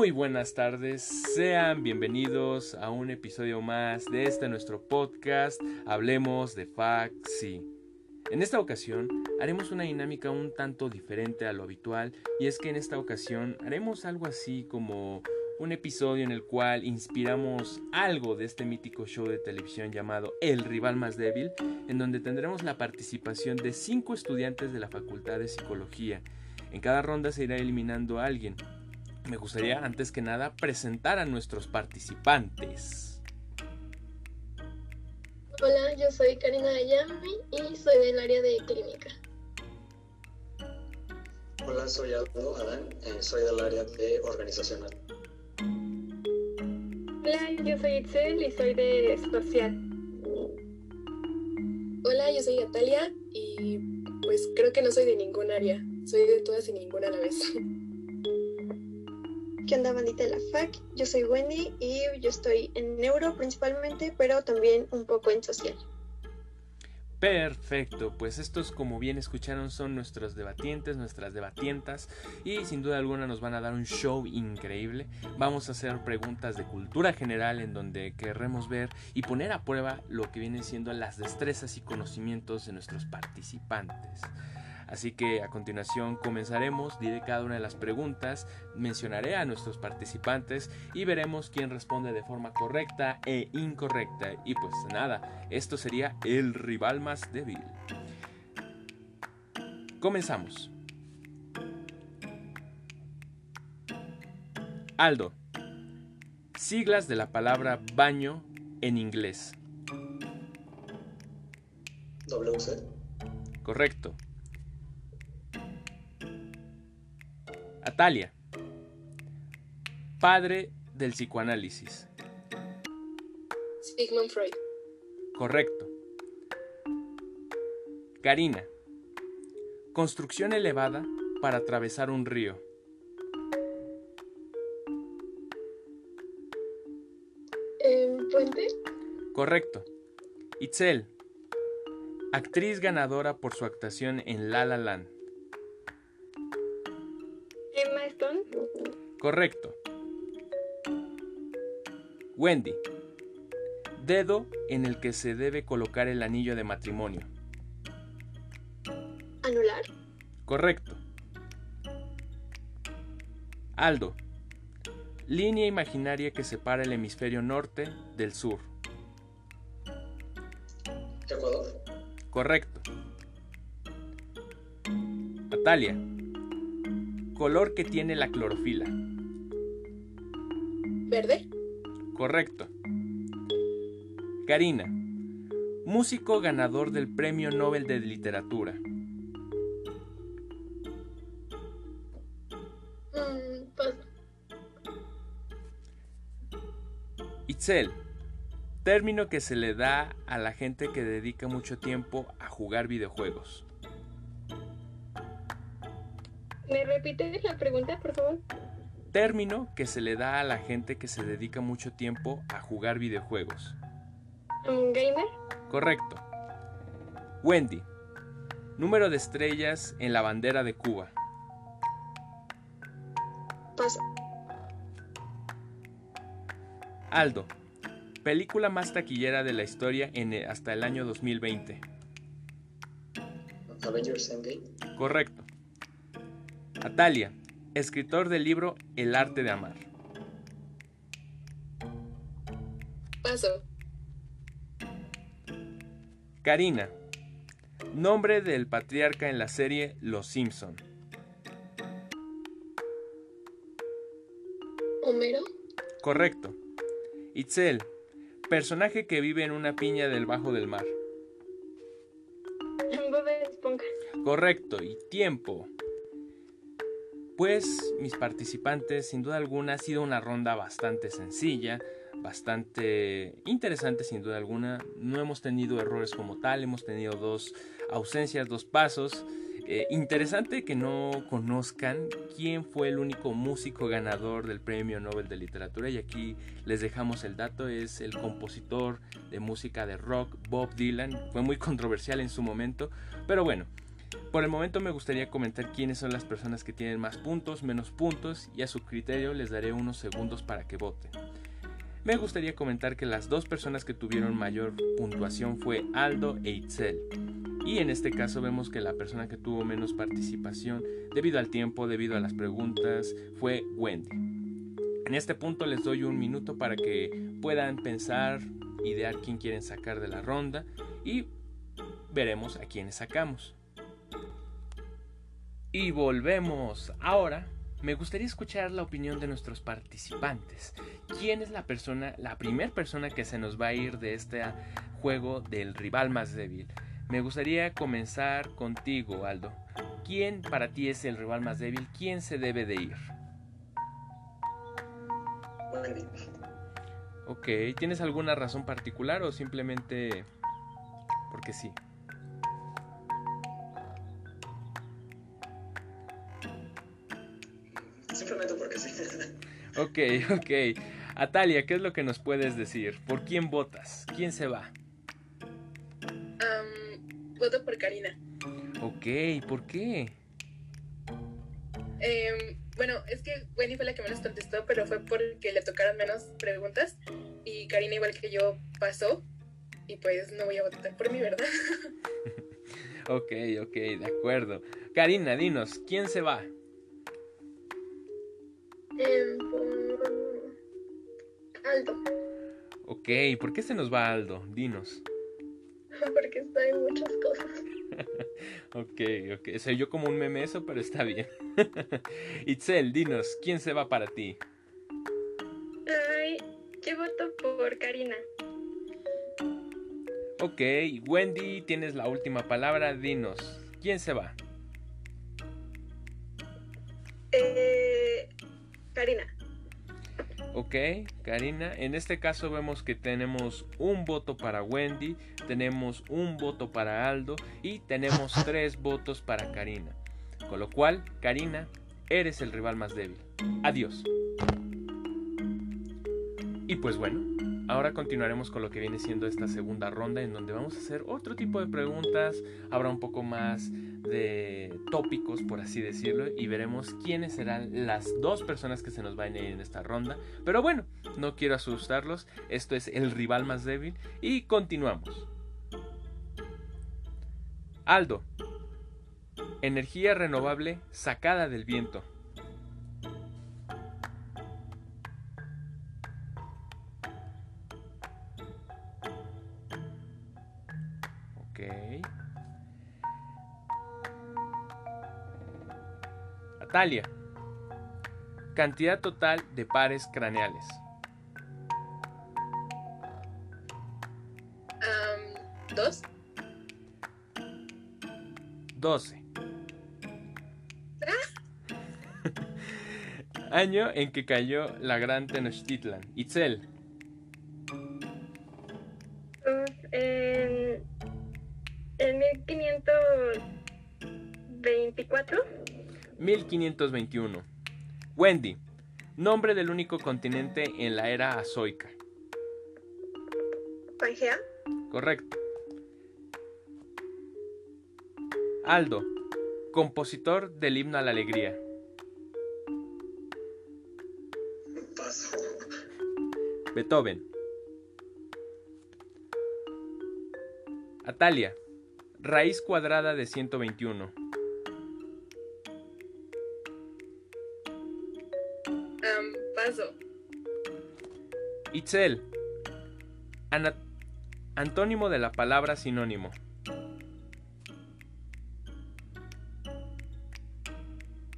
Muy buenas tardes, sean bienvenidos a un episodio más de este nuestro podcast Hablemos de Faxi. En esta ocasión haremos una dinámica un tanto diferente a lo habitual y es que en esta ocasión haremos algo así como un episodio en el cual inspiramos algo de este mítico show de televisión llamado El rival más débil, en donde tendremos la participación de cinco estudiantes de la Facultad de Psicología. En cada ronda se irá eliminando a alguien, me gustaría antes que nada presentar a nuestros participantes. Hola, yo soy Karina Ayami y soy del área de clínica. Hola, soy Aldo Adán, eh, soy del área de organizacional. Hola, yo soy Itzel y soy de social. Hola, yo soy Natalia y pues creo que no soy de ningún área, soy de todas y ninguna a la vez. ¿Qué onda, bandita de la FAC? Yo soy Wendy y yo estoy en neuro principalmente, pero también un poco en social. Perfecto, pues estos como bien escucharon son nuestros debatientes, nuestras debatientas y sin duda alguna nos van a dar un show increíble. Vamos a hacer preguntas de cultura general en donde querremos ver y poner a prueba lo que vienen siendo las destrezas y conocimientos de nuestros participantes. Así que a continuación comenzaremos, diré cada una de las preguntas, mencionaré a nuestros participantes y veremos quién responde de forma correcta e incorrecta. Y pues nada, esto sería el rival más débil. Comenzamos. Aldo. Siglas de la palabra baño en inglés. WC. Correcto. Atalia, padre del psicoanálisis. Sigmund Freud. Correcto. Karina, construcción elevada para atravesar un río. ¿Puente? Correcto. Itzel, actriz ganadora por su actuación en La La Land. Correcto. Wendy. Dedo en el que se debe colocar el anillo de matrimonio. Anular. Correcto. Aldo. Línea imaginaria que separa el hemisferio norte del sur. Ecuador. Correcto. Natalia. Color que tiene la clorofila. ¿Verde? Correcto. Karina. Músico ganador del Premio Nobel de Literatura. Mm, paso. Itzel. Término que se le da a la gente que dedica mucho tiempo a jugar videojuegos. ¿Me repites la pregunta, por favor? Término que se le da a la gente que se dedica mucho tiempo a jugar videojuegos. ¿Un gamer? Correcto. Wendy. Número de estrellas en la bandera de Cuba. Paso. Aldo. Película más taquillera de la historia en el- hasta el año 2020. Avengers Endgame. Correcto. Atalia. Escritor del libro El arte de amar. Paso. Karina. Nombre del patriarca en la serie Los Simpson. Homero. Correcto. Itzel. Personaje que vive en una piña del bajo del mar. Bob Esponja. Correcto. Y tiempo. Pues mis participantes, sin duda alguna, ha sido una ronda bastante sencilla, bastante interesante sin duda alguna. No hemos tenido errores como tal, hemos tenido dos ausencias, dos pasos. Eh, interesante que no conozcan quién fue el único músico ganador del Premio Nobel de Literatura y aquí les dejamos el dato, es el compositor de música de rock Bob Dylan, fue muy controversial en su momento, pero bueno, Por el momento me gustaría comentar quiénes son las personas que tienen más puntos, menos puntos y a su criterio les daré unos segundos para que voten. Me gustaría comentar que las dos personas que tuvieron mayor puntuación fue Aldo e Itzel. Y en este caso vemos que la persona que tuvo menos participación debido al tiempo, debido a las preguntas, fue Wendy. En este punto les doy un minuto para que puedan pensar, idear quién quieren sacar de la ronda y veremos a quiénes sacamos. Y volvemos. Ahora me gustaría escuchar la opinión de nuestros participantes. ¿Quién es la persona, la primera persona que se nos va a ir de este juego del rival más débil? Me gustaría comenzar contigo, Aldo. ¿Quién para ti es el rival más débil? ¿Quién se debe de ir? Ok, ¿tienes alguna razón particular o simplemente porque sí? Ok, ok. Atalia, ¿qué es lo que nos puedes decir? ¿Por quién votas? ¿Quién se va? Am, voto por Karina. Ok, ¿por qué? Em, bueno, es que Wendy fue la que menos contestó, pero fue porque le tocaron menos preguntas. Y Karina, igual que yo, pasó. Y pues no voy a votar por mi verdad. Ok, ok, de acuerdo. Karina, dinos, ¿quién se va? Aldo, Ok, ¿por qué se nos va Aldo? Dinos. porque está en muchas cosas. Ok, ok. Soy yo como un meme eso, pero está bien. Itzel, dinos, ¿quién se va para ti? Ay, yo voto por Karina. Ok, Wendy, tienes la última palabra, dinos, ¿quién se va? Eh, Karina. Ok, Karina, en este caso vemos que tenemos un voto para Wendy, tenemos un voto para Aldo y tenemos tres votos para Karina. Con lo cual, Karina, eres el rival más débil. Adiós. Y pues bueno, ahora continuaremos con lo que viene siendo esta segunda ronda en donde vamos a hacer otro tipo de preguntas, habrá un poco más de tópicos, por así decirlo, y veremos quiénes serán las dos personas que se nos van a ir en esta ronda. Pero bueno, no quiero asustarlos, esto es el rival más débil y continuamos. Aldo, energía renovable sacada del viento. Cantidad total de pares craneales. ¿Dos? 12. Año en que cayó la gran Tenochtitlan. Itzel. 1521. Wendy. Nombre del único continente en la era azoica. Pangea. Correcto. Aldo. Compositor del himno a la alegría. Paso. Beethoven. Atalia. Raíz cuadrada de 121. Itzel. Ana- Antónimo de la palabra sinónimo.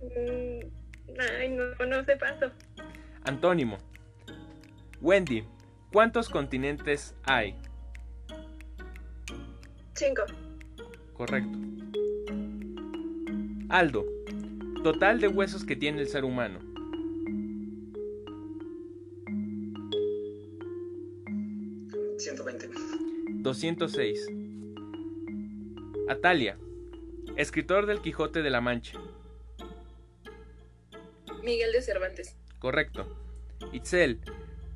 Mm, Ay, no, paso. Antónimo. Wendy. ¿Cuántos continentes hay? Cinco. Correcto. Aldo. Total de huesos que tiene el ser humano. 206. Atalia. Escritor del Quijote de la Mancha. Miguel de Cervantes. Correcto. Itzel.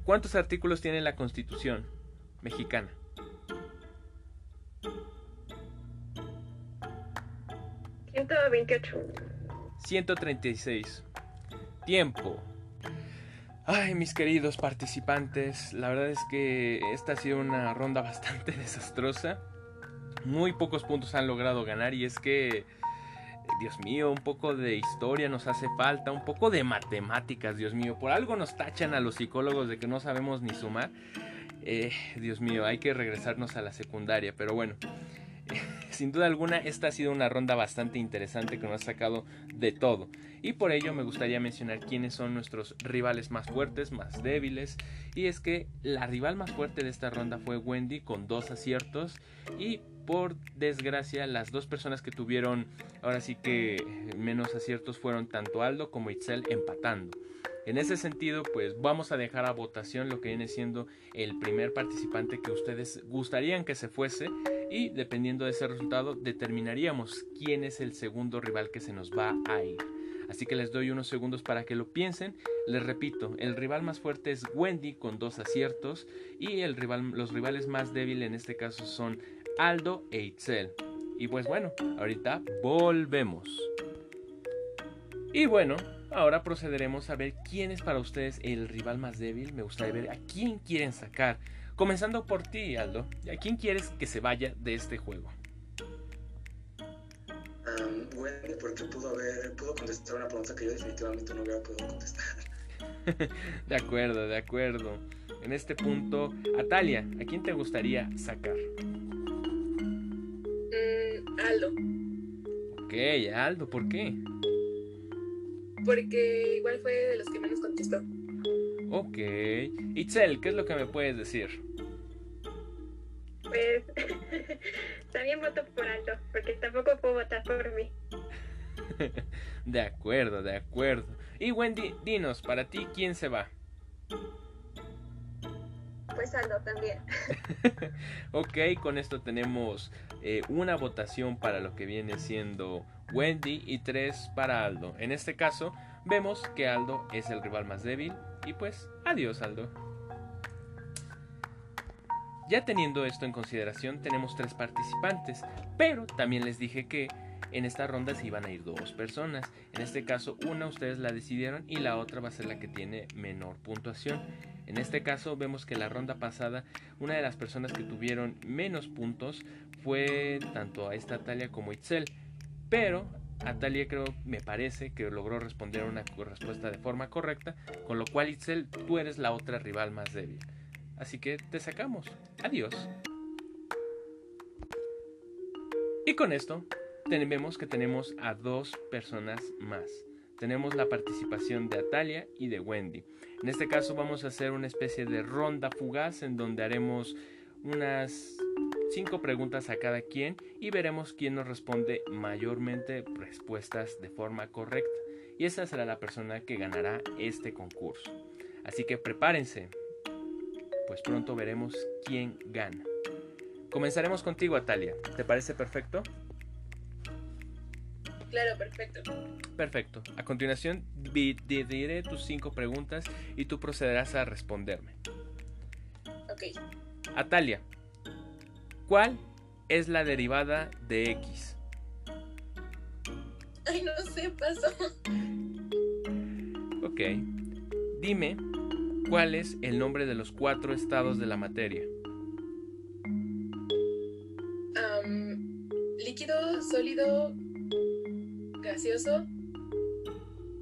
¿Cuántos artículos tiene la Constitución mexicana? 128. 136. Tiempo. Ay, mis queridos participantes, la verdad es que esta ha sido una ronda bastante desastrosa. Muy pocos puntos han logrado ganar y es que, Dios mío, un poco de historia nos hace falta, un poco de matemáticas, Dios mío. Por algo nos tachan a los psicólogos de que no sabemos ni sumar. Eh, Dios mío, hay que regresarnos a la secundaria, pero bueno. Sin duda alguna, esta ha sido una ronda bastante interesante que nos ha sacado de todo. Y por ello me gustaría mencionar quiénes son nuestros rivales más fuertes, más débiles. Y es que la rival más fuerte de esta ronda fue Wendy con dos aciertos. Y por desgracia, las dos personas que tuvieron ahora sí que menos aciertos fueron tanto Aldo como Itzel empatando. En ese sentido, pues vamos a dejar a votación lo que viene siendo el primer participante que ustedes gustarían que se fuese y dependiendo de ese resultado determinaríamos quién es el segundo rival que se nos va a ir. Así que les doy unos segundos para que lo piensen. Les repito, el rival más fuerte es Wendy con dos aciertos y el rival, los rivales más débiles en este caso son Aldo e Itzel. Y pues bueno, ahorita volvemos. Y bueno, ahora procederemos a ver quién es para ustedes el rival más débil. Me gustaría ver a quién quieren sacar. Comenzando por ti, Aldo. ¿A quién quieres que se vaya de este juego? Um, Wendy, porque pudo haber, pudo contestar una pregunta que yo definitivamente no hubiera podido contestar. de acuerdo, de acuerdo. En este punto, Atalia, ¿a quién te gustaría sacar? Mm, Aldo. Ok, Aldo, ¿por qué? Porque igual fue de los que menos contestó. Ok. Itzel, ¿qué es lo que me puedes decir? Pues también voto por Aldo, porque tampoco puedo votar por mí. de acuerdo, de acuerdo. Y Wendy, dinos, para ti, ¿quién se va? Pues Aldo también. ok, con esto tenemos eh, una votación para lo que viene siendo Wendy y tres para Aldo. En este caso, vemos que Aldo es el rival más débil y pues adiós Aldo. Ya teniendo esto en consideración, tenemos tres participantes, pero también les dije que en esta ronda se iban a ir dos personas. En este caso, una ustedes la decidieron y la otra va a ser la que tiene menor puntuación. En este caso, vemos que la ronda pasada, una de las personas que tuvieron menos puntos fue tanto a esta Talia como Itzel. Pero Atalia creo, me parece que logró responder una respuesta de forma correcta, con lo cual Itzel, tú eres la otra rival más débil. Así que te sacamos. Adiós. Y con esto vemos que tenemos a dos personas más. Tenemos la participación de Atalia y de Wendy. En este caso vamos a hacer una especie de ronda fugaz en donde haremos unas cinco preguntas a cada quien y veremos quién nos responde mayormente respuestas de forma correcta. Y esa será la persona que ganará este concurso. Así que prepárense, pues pronto veremos quién gana. Comenzaremos contigo, Atalia. ¿Te parece perfecto? Claro, perfecto. Perfecto. A continuación diré tus cinco preguntas y tú procederás a responderme. Ok. Atalia, ¿cuál es la derivada de X? Ay, no sé, pasó. Ok. Dime ¿Cuál es el nombre de los cuatro estados de la materia? líquido, sólido, gaseoso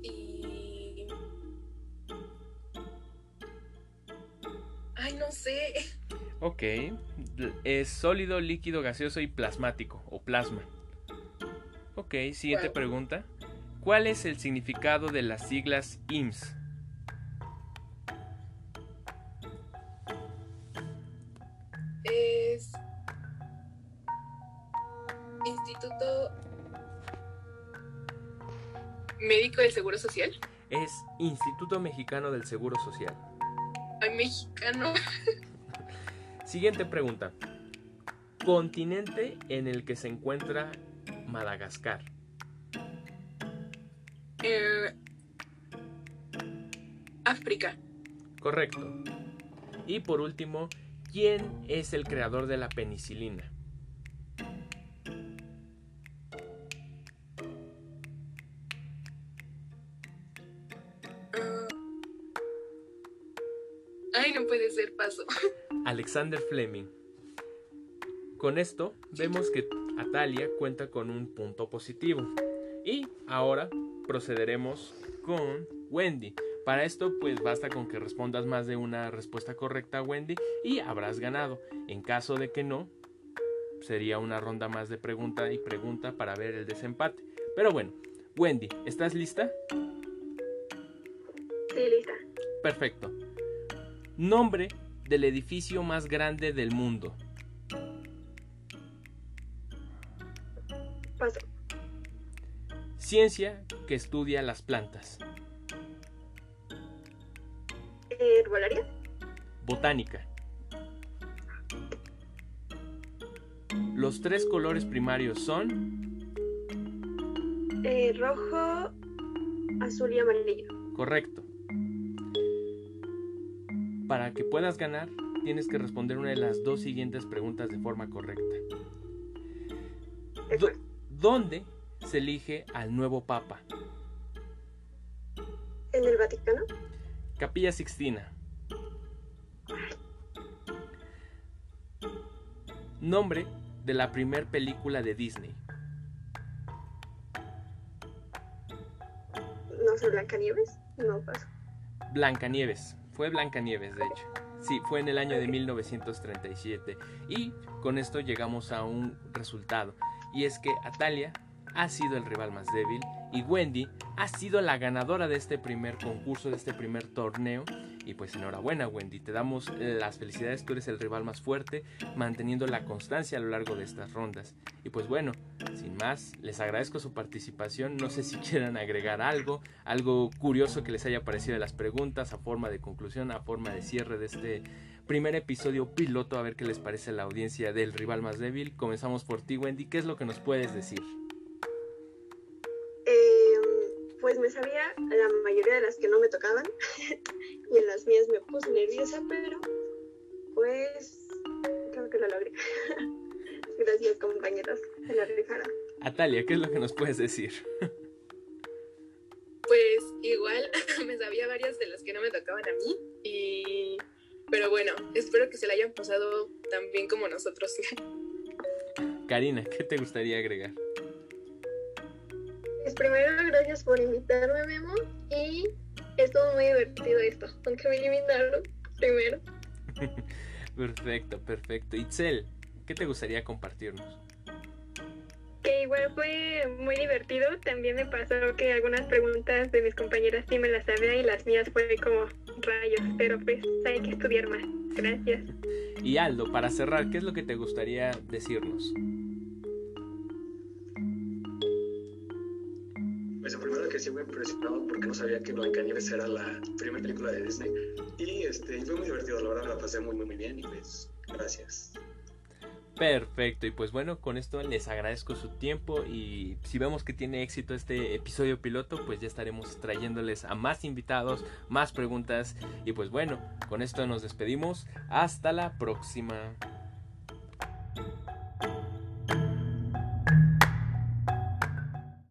y... Ay, no sé. Ok, es sólido, líquido, gaseoso y plasmático o plasma. Ok, siguiente pregunta. ¿Cuál es el significado de las siglas IMSS? Instituto Mexicano del Seguro Social. Ay, mexicano. Siguiente pregunta. Continente en el que se encuentra Madagascar. Eh, África. Correcto. Y por último, ¿quién es el creador de la penicilina? Alexander Fleming. Con esto vemos que Atalia cuenta con un punto positivo. Y ahora procederemos con Wendy. Para esto pues basta con que respondas más de una respuesta correcta Wendy y habrás ganado. En caso de que no, sería una ronda más de pregunta y pregunta para ver el desempate. Pero bueno, Wendy, ¿estás lista? Sí, lista. Perfecto. Nombre del edificio más grande del mundo. Paso. Ciencia que estudia las plantas. Herbolaria. Botánica. Los tres colores primarios son... Eh, rojo, azul y amarillo. Correcto. Para que puedas ganar, tienes que responder una de las dos siguientes preguntas de forma correcta. Do- ¿Dónde se elige al nuevo Papa? En el Vaticano. Capilla Sixtina. Nombre de la primer película de Disney. No sé, Blancanieves. No paso. Blancanieves. Fue Blancanieves, de hecho. Sí, fue en el año de 1937. Y con esto llegamos a un resultado. Y es que Atalia ha sido el rival más débil y Wendy ha sido la ganadora de este primer concurso, de este primer torneo. Y pues enhorabuena Wendy, te damos las felicidades, tú eres el rival más fuerte, manteniendo la constancia a lo largo de estas rondas. Y pues bueno, sin más, les agradezco su participación, no sé si quieran agregar algo, algo curioso que les haya parecido de las preguntas, a forma de conclusión, a forma de cierre de este primer episodio piloto, a ver qué les parece a la audiencia del rival más débil. Comenzamos por ti Wendy, ¿qué es lo que nos puedes decir? Me sabía la mayoría de las que no me tocaban. y en las mías me puse nerviosa, pero pues creo que lo logré. Gracias compañeros, se la rifaron. Atalia, ¿qué es lo que nos puedes decir? Pues igual me sabía varias de las que no me tocaban a mí. Y... Pero bueno, espero que se la hayan pasado tan bien como nosotros. Karina, ¿qué te gustaría agregar? Pues primero, gracias por invitarme, Memo. Y estuvo muy divertido esto, aunque me eliminaron primero. Perfecto, perfecto. Itzel, ¿qué te gustaría compartirnos? Que igual fue muy divertido. También me pasó que algunas preguntas de mis compañeras sí me las sabía y las mías fue como rayos. Pero pues hay que estudiar más. Gracias. Y Aldo, para cerrar, ¿qué es lo que te gustaría decirnos? Que sí muy impresionado porque no sabía que Blancanieves era la primera película de Disney. Y este, fue muy divertido, la verdad la pasé muy muy bien y pues gracias. Perfecto, y pues bueno, con esto les agradezco su tiempo y si vemos que tiene éxito este episodio piloto, pues ya estaremos trayéndoles a más invitados, más preguntas y pues bueno, con esto nos despedimos. Hasta la próxima.